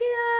Yeah.